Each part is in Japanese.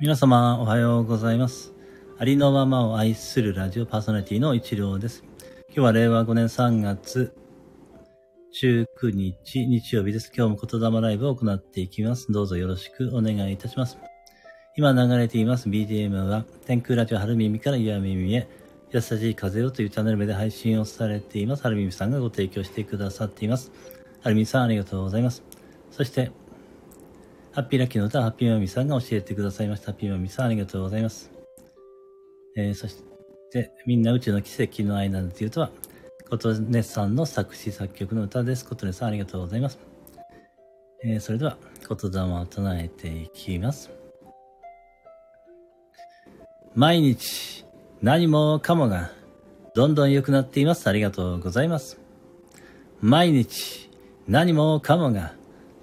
皆様おはようございます。ありのままを愛するラジオパーソナリティの一郎です。今日は令和5年3月19日日曜日です。今日も言霊ライブを行っていきます。どうぞよろしくお願いいたします。今流れています BDM は天空ラジオ春耳から岩耳へ優しい風をというチャンネル名で配信をされています。春耳さんがご提供してくださっています。春耳さんありがとうございます。そしてハッピーラッキーの歌ハッピーマミさんが教えてくださいました。ハッピーマミさんありがとうございます。えー、そして、みんな宇宙の奇跡の愛なんていうとは、琴音さんの作詞作曲の歌です。琴音さんありがとうございます。えー、それでは、言霊を唱えていきます。毎日、何もかもが、どんどん良くなっています。ありがとうございます。毎日、何もかもが、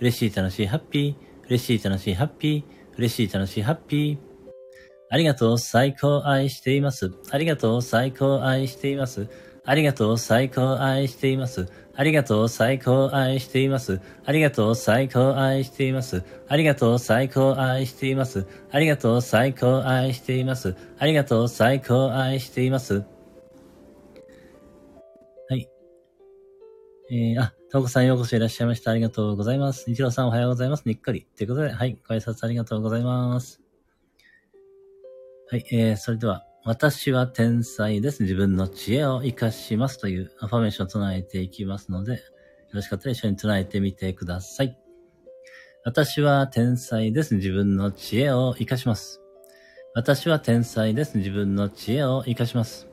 嬉しい、楽しい、ハッピー、嬉しい、楽しい、ハッピー、嬉しい、楽しい、ハッピー。ありがとう、最高愛しています。ありがとう、最高愛しています。ありがとう、最高愛しています。ありがとう、最高愛しています。ありがとう、最高愛しています。ありがとう、最高愛しています。ありがとう、最高愛しています。ありがとう、最高愛しています。はい。えー、あ、ともこさんようこそいらっしゃいました。ありがとうございます。日郎さんおはようございます。にっかり。ということで、はい、ご挨拶ありがとうございます。はい、えー、それでは、私は天才です。自分の知恵を活かしますというアファメーションを唱えていきますので、よろしかったら一緒に唱えてみてください。私は天才です。自分の知恵を活かします。私は天才です。自分の知恵を活かします。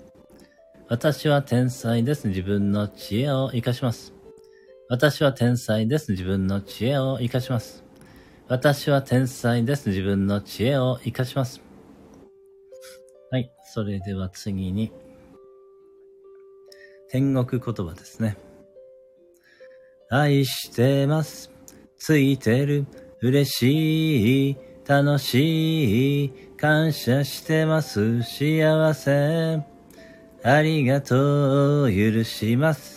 私は天才です。自分の知恵を活かします。私は天才です。自分の知恵を活かします。私は天才です。自分の知恵を活かします。はい。それでは次に、天国言葉ですね。愛してます。ついてる。嬉しい。楽しい。感謝してます。幸せ。ありがとう。許します。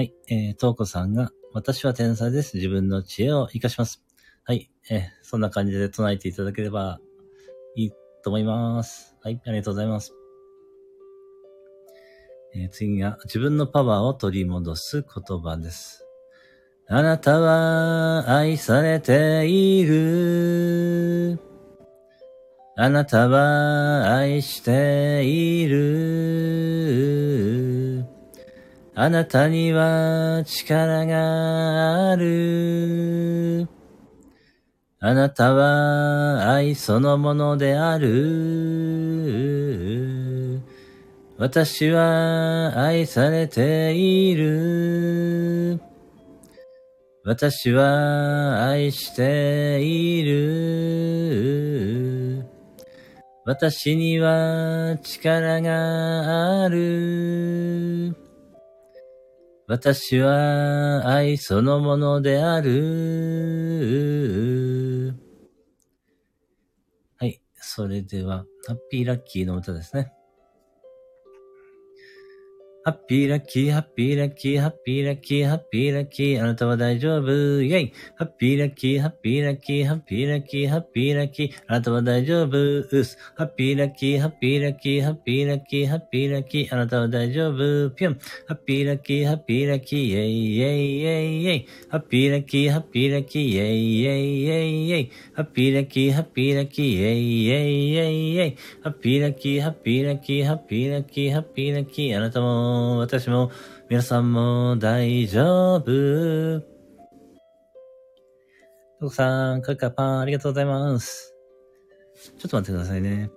はい。えー、とうこさんが、私は天才です。自分の知恵を活かします。はい。えー、そんな感じで唱えていただければいいと思います。はい。ありがとうございます。えー、次が、自分のパワーを取り戻す言葉です。あなたは愛されている。あなたは愛している。あなたには力がある。あなたは愛そのものである。私は愛されている。私は愛している。私には力がある。私は愛そのものである。はい。それでは、ハッピーラッキーの歌ですね。ハッピーラッキー、ハッピーラッキー、ハッピーラッキー、ハッピーラッキー、あなたは大丈夫、イェイハッピーラッキー、ハッピーラッキー、ハッピーラッキー、ハッピーラッキー、あなたは大丈夫、うす。ハッピーラッキー、ハッピーラッキー、ハッピーラッキー、ハッピーラッキー、あなたは大丈夫、ぴょん。ハッピーラッキー、ハッピーラッキー、イェイイェイイェイイェイ。ハッピーラッキー、ハッピーラッキー、イェイイェイイェイイェイ。ハッピーラッキー、ハッピーラッキー、イェイイェイイェイイェイ。ハッピーラッキー、ハッピーラッキー、ハッピーラッキー、ハッピーラッキー、あなたも、私も、皆さんも大丈夫。トコさん、カカパン、ありがとうございます。ちょっと待ってくださいね。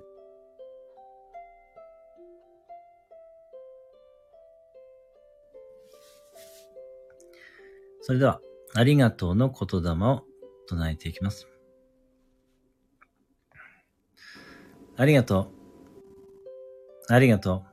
それでは、ありがとうの言霊を唱えていきます。ありがとう。ありがとう。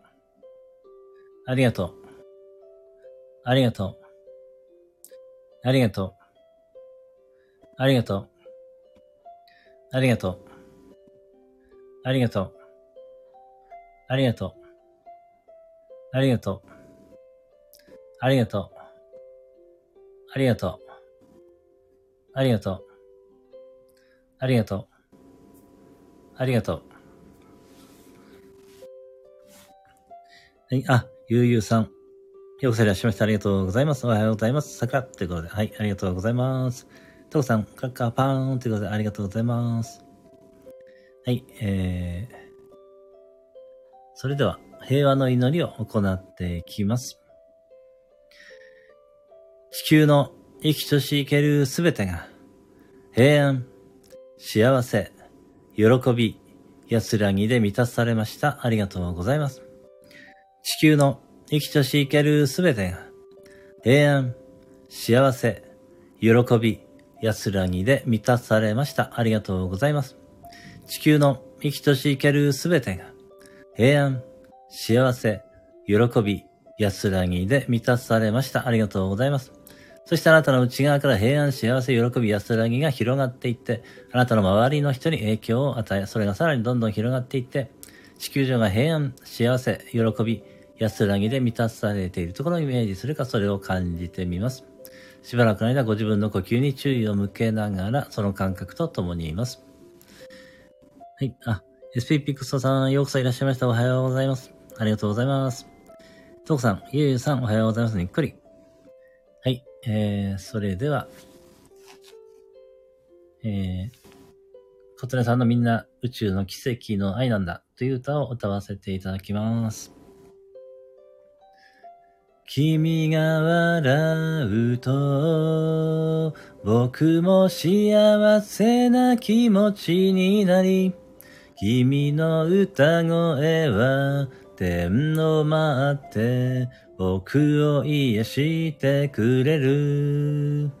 ありがとう。ありがとう。ありがとう。ありがとう。ありがとう。ありがとう。ありがとう。ありがとう。ありがとう。ありがとう。ありがとう。ありがとう。ありがとう。はい、あ、ゆうゆうさん。ようこそいらっしゃいました。ありがとうございます。おはようございます。桜ということで、はい、ありがとうございます。トコさん、カッカーパーンということで、ありがとうございます。はい、えー、それでは、平和の祈りを行っていきます。地球の生きとし生けるすべてが、平安、幸せ、喜び、安らぎで満たされました。ありがとうございます。地球の生きとし生けるすべてが、平安、幸せ、喜び、安らぎで満たされました。ありがとうございます。地球の生きとし生けるすべてが、平安、幸せ、喜び、安らぎで満たされました。ありがとうございます。そしてあなたの内側から平安、幸せ、喜び、安らぎが広がっていって、あなたの周りの人に影響を与え、それがさらにどんどん広がっていって、地球上が平安、幸せ、喜び、安らぎで満たされているところをイメージするか、それを感じてみます。しばらくの間、ご自分の呼吸に注意を向けながら、その感覚と共にいます。はい。あ、SP ピクソさん、ようこそいらっしゃいました。おはようございます。ありがとうございます。トークさん、ゆうゆうさん、おはようございます。ゆっくり。はい。えー、それでは、えー、コトネさんのみんな宇宙の奇跡の愛なんだという歌を歌わせていただきます。君が笑うと、僕も幸せな気持ちになり、君の歌声は天を舞って、僕を癒してくれる。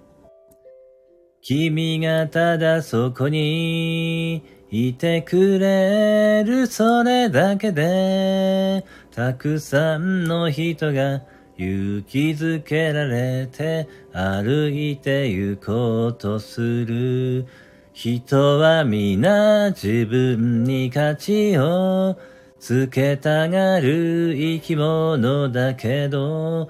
君がただそこにいてくれるそれだけで、たくさんの人が勇気づけられて歩いて行こうとする。人は皆自分に価値をつけたがる生き物だけど、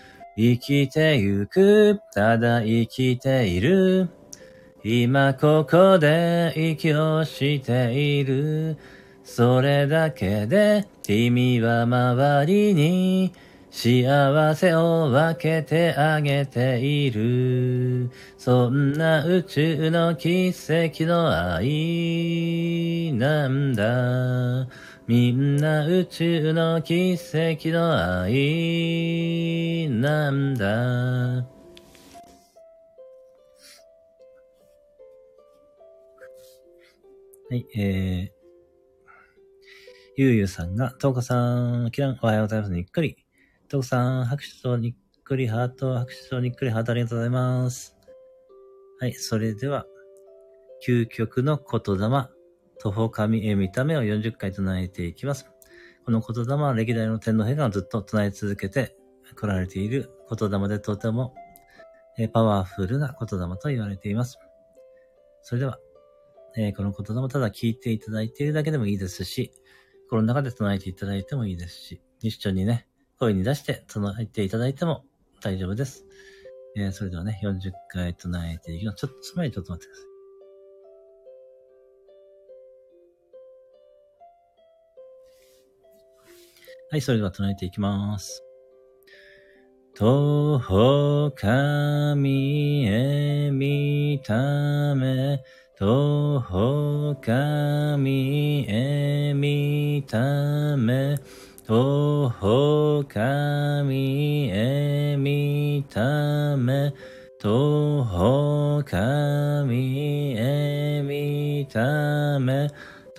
生きてゆく、ただ生きている。今ここで息をしている。それだけで君は周りに幸せを分けてあげている。そんな宇宙の奇跡の愛なんだ。みんな宇宙の奇跡の愛なんだ。はい、えー、ゆうゆうさんが、とうこさん、きらん、おはようございます。にっくり。とうこさん、拍手とにっくりハート、拍手とにっくりハートありがとうございます。はい、それでは、究極の言霊、徒歩神へ見た目を40回唱えていきます。この言霊は歴代の天皇陛下がずっと唱え続けて来られている言霊でとてもパワフルな言霊と言われています。それでは、えー、この言霊ただ聞いていただいているだけでもいいですし、心の中で唱えていただいてもいいですし、一緒にね、声に出して唱えていただいても大丈夫です。えー、それではね、40回唱えていきます。ちょっと、つまりちょっと待ってください。はい、それでは唱えていきます。徒歩神へ見ため、徒歩神へ見ため、徒歩神へ見ため、徒歩神へ見ため、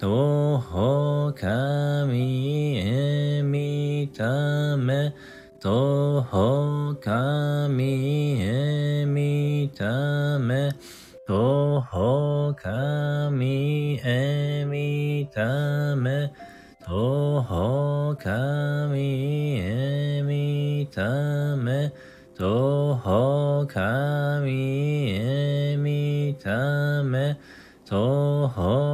徒歩神へ見ため、徒歩神へ見ため、徒歩神へ見ため、徒歩神へ見ため、徒歩神へ見ため、徒歩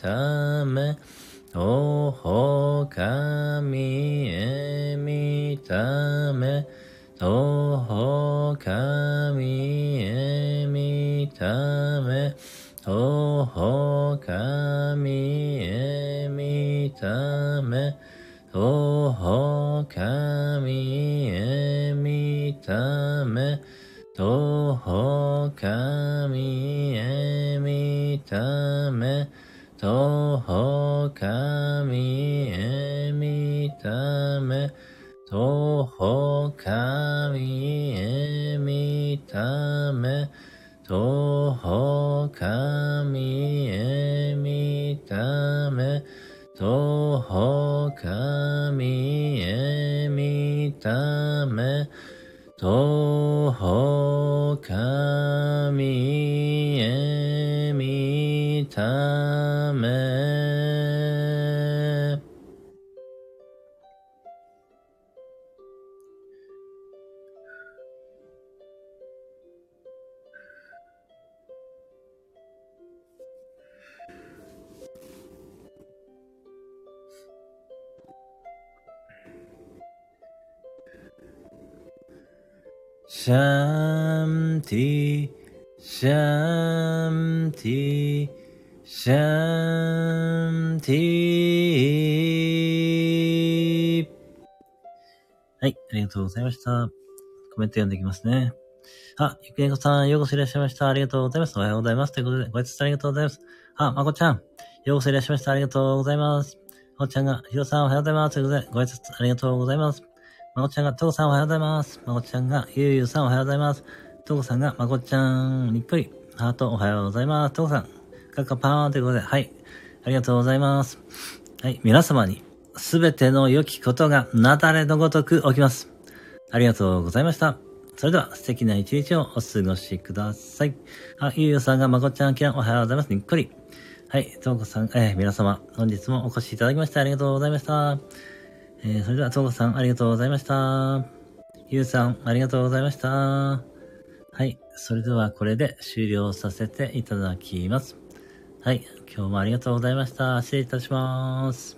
ためおほかみえみためおほかみえみためおほかみえみためおほかみえみためおほかみえみため走好。シャンティ、シャンティ、シャンティ。はい、ありがとうございました。コメント読んでいきますね。あ、ゆくえこさん、ようこそいらっしゃいました。ありがとうございます。おはようございます。ということで、ご挨拶ありがとうございます。あ、まこちゃん、ようこそいらっしゃいました。ありがとうございます。まこちゃんが、ひろさん、おはようございます。ということで、ご挨拶ありがとうございます。まこちゃんが、とこさんおはようございます。まこちゃんが、ゆうゆうさんおはようございます。とこさんが、まこちゃん、にっこり、ハートおはようございます。とこさん、カッカパーンということで、はい。ありがとうございます。はい。皆様に、すべての良きことが、なだれのごとく起きます。ありがとうございました。それでは、素敵な一日をお過ごしください。あ、ゆうゆうさんが、まこちゃん、きらん、おはようございます。にっこり。はい。とうこさん、えー、皆様、本日もお越しいただきましてありがとうございました。えー、それでは、とうこさん、ありがとうございました。ゆうさん、ありがとうございました。はい。それでは、これで終了させていただきます。はい。今日もありがとうございました。失礼いたします。